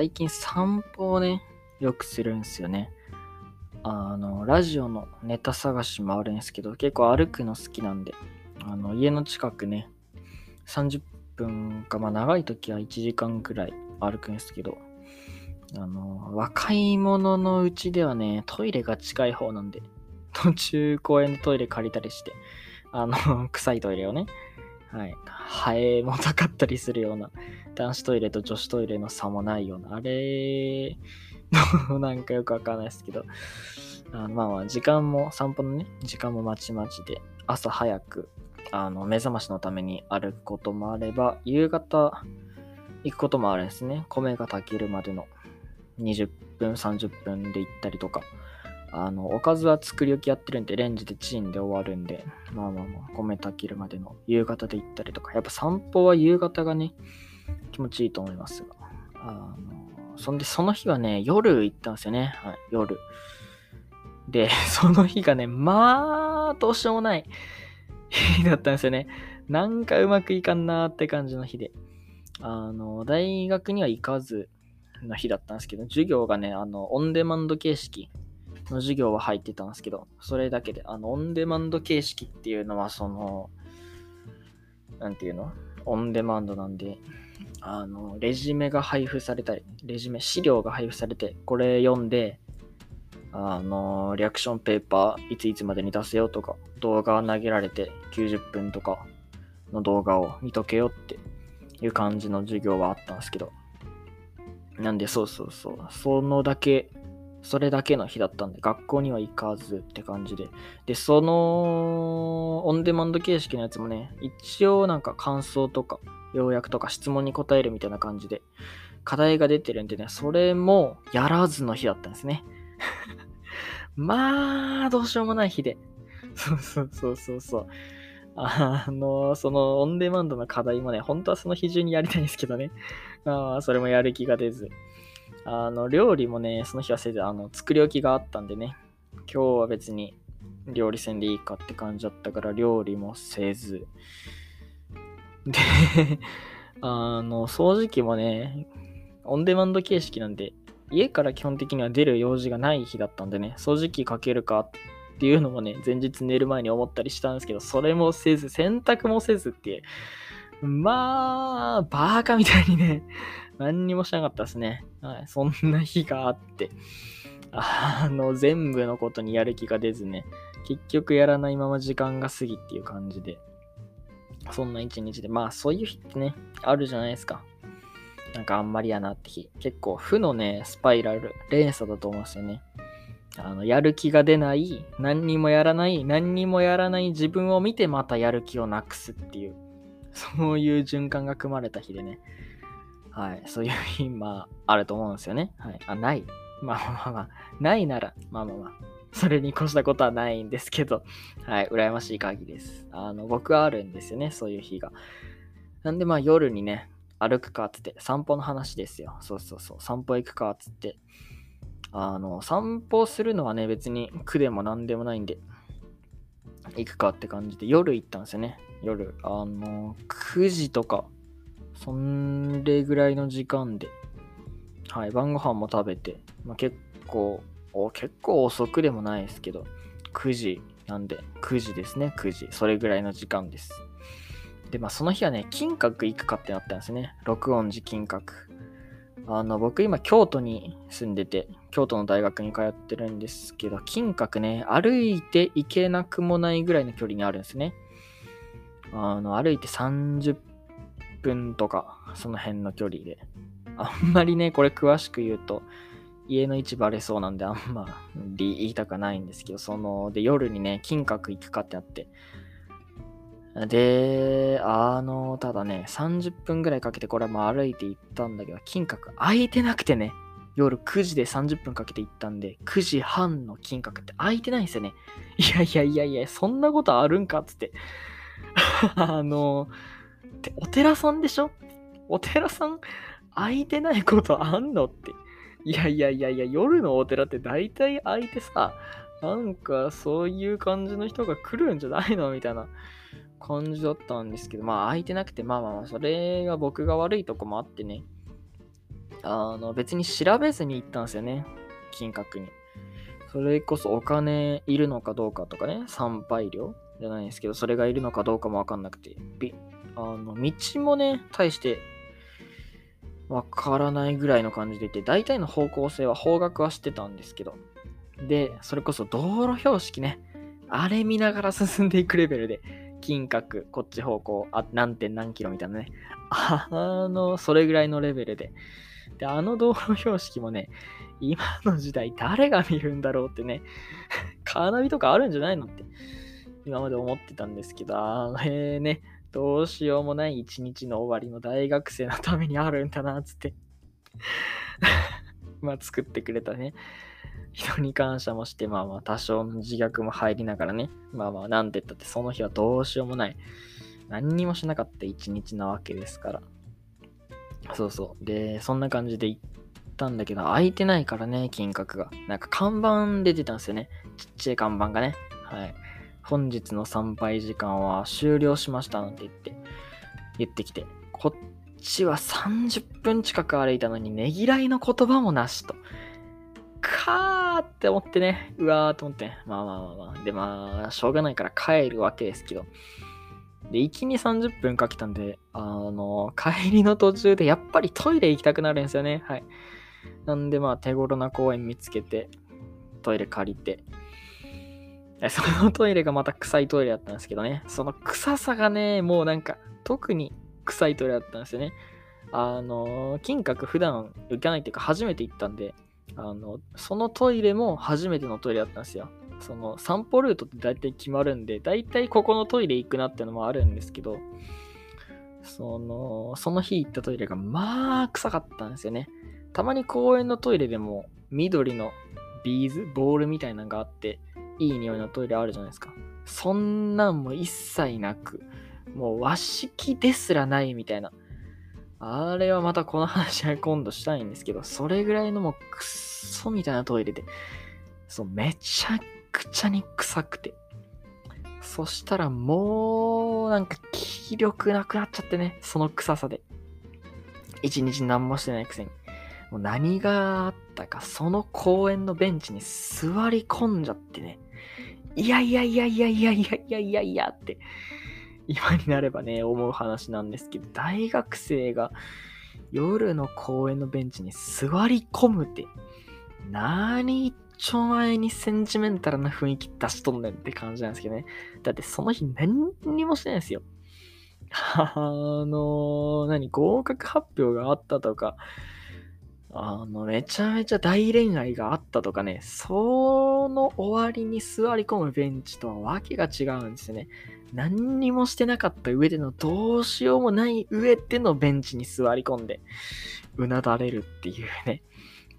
最近散歩をね、よくするんですよね。あの、ラジオのネタ探しもあるんですけど、結構歩くの好きなんで、あの、家の近くね、30分か、まあ長い時は1時間くらい歩くんですけど、あの、若い者のうちではね、トイレが近い方なんで、途中公園でトイレ借りたりして、あの、臭いトイレをね、はい、ハエもたかったりするような、男子トイレと女子トイレの差もないような、あれの なんかよくわかんないですけど、あまあまあ、時間も、散歩のね、時間もまちまちで、朝早く、あの、目覚ましのために歩くこともあれば、夕方行くこともあるんですね。米が炊けるまでの20分、30分で行ったりとか。あの、おかずは作り置きやってるんで、レンジでチンで終わるんで、まあまあまあ、米炊けるまでの夕方で行ったりとか。やっぱ散歩は夕方がね、気持ちいいと思いますが。あの、そんで、その日はね、夜行ったんですよね。はい、夜。で、その日がね、まあ、どうしようもない 日だったんですよね。なんかうまくいかんなーって感じの日で。あの、大学には行かずの日だったんですけど、授業がね、あの、オンデマンド形式の授業は入ってたんですけど、それだけで、あの、オンデマンド形式っていうのは、その、なんていうの？オンデマンドなんで、あの、レジュメが配布されたり、レジュメ、資料が配布されて、これ読んで、あの、リアクションペーパーいついつまでに出せよとか、動画投げられて90分とかの動画を見とけよっていう感じの授業はあったんですけど。なんで、そうそうそう。そのだけ、それだけの日だったんで、学校には行かずって感じで。で、その、オンデマンド形式のやつもね、一応なんか感想とか、要約とか質問に答えるみたいな感じで、課題が出てるんでね、それもやらずの日だったんですね。まあ、どうしようもない日で。そうそうそうそうそう。あの、そのオンデマンドの課題もね、本当はその日中にやりたいんですけどね。あそれもやる気が出ず。あの、料理もね、その日はせず、あの、作り置きがあったんでね。今日は別に料理せんでいいかって感じだったから、料理もせず。で、あの、掃除機もね、オンデマンド形式なんで、家から基本的には出る用事がない日だったんでね、掃除機かけるかっていうのもね、前日寝る前に思ったりしたんですけど、それもせず、洗濯もせずって、まあ、バーカみたいにね、何にもしなかったですね。はい、そんな日があって、あの、全部のことにやる気が出ずね、結局やらないまま時間が過ぎっていう感じで、そんな一日で、まあそういう日ってね、あるじゃないですか。なんかあんまりやなって日。結構負のね、スパイラル、連鎖だと思うんですよね。あの、やる気が出ない、何にもやらない、何にもやらない自分を見てまたやる気をなくすっていう、そういう循環が組まれた日でね。はい。そういう日、まあ、あると思うんですよね。はい。あ、ない。まあまあまあ、ないなら、まあまあまあ、それに越したことはないんですけど、はい。羨ましい限りです。あの、僕はあるんですよね。そういう日が。なんでまあ夜にね、歩くかっつって、散歩の話ですよ。そうそうそう、散歩行くかっつって。あの、散歩するのはね、別に苦でも何でもないんで、行くかって感じで、夜行ったんですよね。夜。あの、9時とか、そんれぐらいの時間で、はい、晩ご飯も食べて、まあ、結構、お結構遅くでもないですけど、9時なんで、9時ですね、9時。それぐらいの時間です。で、まあその日はね、金閣行くかってなったんですね。録音寺金閣。あの、僕今京都に住んでて、京都の大学に通ってるんですけど、金閣ね、歩いて行けなくもないぐらいの距離にあるんですね。あの、歩いて30分とか、その辺の距離で。あんまりね、これ詳しく言うと、家の位置バレそうなんであんまり言いたくないんですけど、その、で、夜にね、金閣行くかってあって、で、あの、ただね、30分ぐらいかけてこれも歩いて行ったんだけど、金閣空いてなくてね、夜9時で30分かけて行ったんで、9時半の金閣って空いてないんですよね。いやいやいやいや、そんなことあるんかっつって。あの、お寺さんでしょ？お寺さん空いてないことあんのって。いやいやいやいや、夜のお寺って大体空いてさ、なんかそういう感じの人が来るんじゃないの？みたいな。感じだったんですけど、まあ空いてなくて、まあまあまあ、それが僕が悪いとこもあってね。あの、別に調べずに行ったんですよね。金閣に。それこそお金いるのかどうかとかね、参拝料じゃないですけど、それがいるのかどうかもわかんなくて、びあの、道もね、大してわからないぐらいの感じでいて、大体の方向性は方角は知ってたんですけど、で、それこそ道路標識ね、あれ見ながら進んでいくレベルで、金閣、こっち方向、あ、何点何キロみたいなね。あの、それぐらいのレベルで。で、あの道路標識もね、今の時代誰が見るんだろうってね、カーナビとかあるんじゃないのって、今まで思ってたんですけど、あれね、どうしようもない一日の終わりの大学生のためにあるんだな、つって まあ作ってくれたね。人に感謝もして、まあまあ多少の自虐も入りながらね、まあまあなんて言ったってその日はどうしようもない、何にもしなかった一日なわけですから。そうそう。で、そんな感じで行ったんだけど、空いてないからね、金額が。なんか看板出てたんですよね。ちっちゃい看板がね。はい。本日の参拝時間は終了しましたなんて言って、言ってきて、こっちは30分近く歩いたのにねぎらいの言葉もなしと。かーって思ってね、うわーと思って、まあまあまあまあ、でまあ、しょうがないから帰るわけですけど、で、行きに30分かけたんで、あの、帰りの途中でやっぱりトイレ行きたくなるんですよね。はい。なんでまあ手頃な公園見つけて、トイレ借りて、そのトイレがまた臭いトイレだったんですけどね、その臭さがね、もうなんか特に臭いトイレだったんですよね。あの、金閣普段行かないっていうか初めて行ったんで、あの、そのトイレも初めてのトイレだったんですよ。その散歩ルートって大体決まるんで、大体ここのトイレ行くなってのもあるんですけど、その、その日行ったトイレがまあ臭かったんですよね。たまに公園のトイレでも緑のビーズ、ボールみたいなのがあって、いい匂いのトイレあるじゃないですか。そんなんも一切なく、もう和式ですらないみたいな。あれはまたこの話は今度したいんですけど、それぐらいのもうクソみたいなトイレで、そう、めちゃくちゃに臭くて。そしたらもうなんか気力なくなっちゃってね、その臭さで。一日何もしてないくせに。もう何があったか、その公園のベンチに座り込んじゃってね。いやいやいやいやいやいやいやいやいやって、今になればね、思う話なんですけど、大学生が夜の公園のベンチに座り込むって、何一丁前にセンチメンタルな雰囲気出しとんねんって感じなんですけどね。だってその日何にもしてないですよ。あのー、何、合格発表があったとか、あの、めちゃめちゃ大恋愛があったとかね、その終わりに座り込むベンチとはわけが違うんですよね。何にもしてなかった上でのどうしようもない上でのベンチに座り込んで、うなだれるっていうね。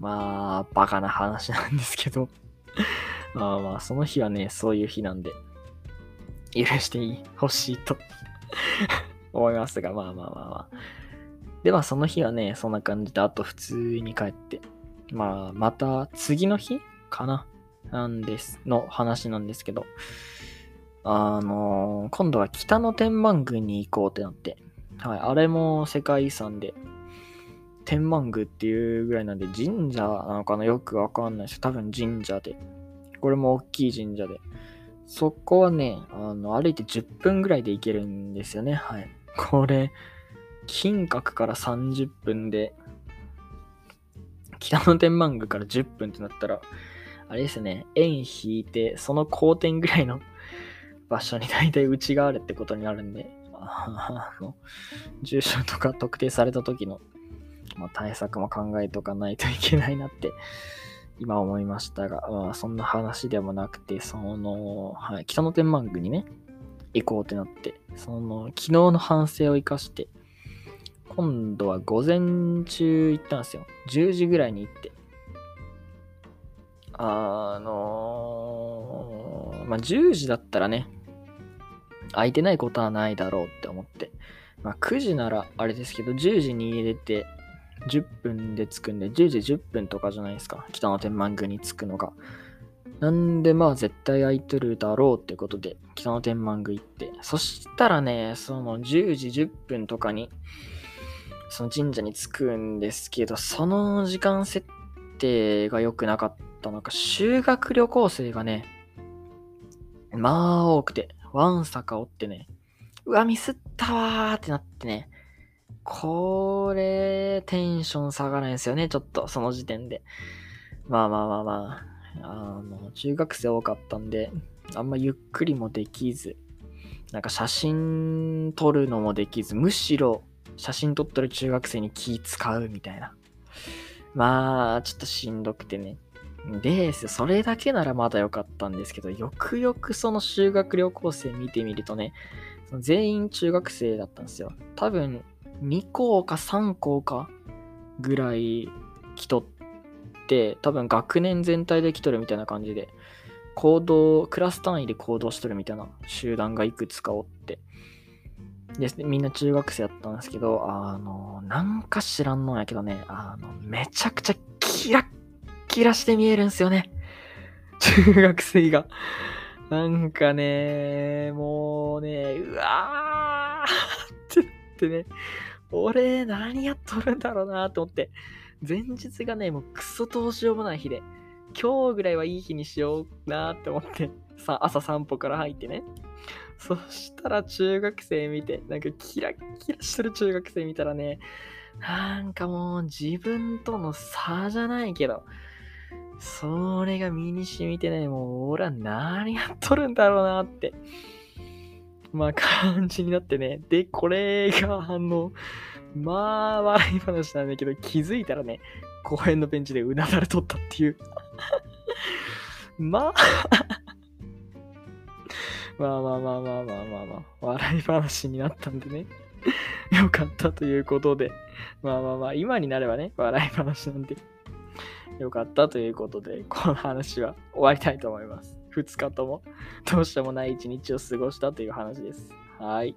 まあ、バカな話なんですけど。まあまあ、その日はね、そういう日なんで、許していい、欲しいと思いますが、まあまあまあまあ。で、まあその日はね、そんな感じで、あと普通に帰って、まあまた次の日かななんです、の話なんですけど、あのー、今度は北の天満宮に行こうってなって、はい、あれも世界遺産で、天満宮っていうぐらいなんで神社なのかなよくわかんないです。多分神社で。これも大きい神社で。そこはね、あの、歩いて10分ぐらいで行けるんですよね。はい。これ、金閣から30分で、北の天満宮から10分ってなったら、あれですね、円引いて、その交点ぐらいの場所に大体うちがあるってことになるんで、あの、住所とか特定された時の、まあ、対策も考えとかないといけないなって、今思いましたが、まあ、そんな話でもなくて、その、はい、北の天満宮にね、行こうってなって、その、昨日の反省を生かして、今度は午前中行ったんですよ。10時ぐらいに行って。あのー、まあ、10時だったらね、空いてないことはないだろうって思って。まあ、9時ならあれですけど、10時に入れて、10分で着くんで、10時10分とかじゃないですか。北の天満宮に着くのが。なんでまあ絶対空いてるだろうってことで、北の天満宮行って。そしたらね、その10時10分とかに、その神社に着くんですけど、その時間設定が良くなかったのか、修学旅行生がね、まあ多くて、わんさかおってね、うわ、ミスったわーってなってね、これ、テンション下がらないんですよね、ちょっと、その時点で。まあまあまあまあ、あの、中学生多かったんで、あんまゆっくりもできず、なんか写真撮るのもできず、むしろ写真撮ってる中学生に気使うみたいな。まあ、ちょっとしんどくてね。で、それだけならまだ良かったんですけど、よくよくその修学旅行生見てみるとね、その全員中学生だったんですよ。多分、2校か3校かぐらい来とって、多分学年全体で来とるみたいな感じで、行動、クラス単位で行動しとるみたいな集団がいくつかおって、ですね、みんな中学生やったんですけど、あの、なんか知らんのやけどね、あの、めちゃくちゃキラッキラして見えるんすよね。中学生が。なんかね、もうね、うわーってなってね、俺何やっとるんだろうなと思って、前日がね、もうクソどうしようもない日で、今日ぐらいはいい日にしようなって思って、さ、朝散歩から入ってね。そしたら中学生見て、なんかキラキラしてる中学生見たらね、なんかもう自分との差じゃないけど、それが身に染みてね、もう俺は何やっとるんだろうなって。まあ感じになってね。で、これがあの、まあ笑い話なんだけど、気づいたらね、公園のベンチでうなだれとったっていう。まあまあまあまあまあまあまあまあ、笑い話になったんでね。よかったということで。まあまあまあ、今になればね、笑い話なんで。よかったということで、この話は終わりたいと思います。2日ともどうしてもない一日を過ごしたという話です。はい。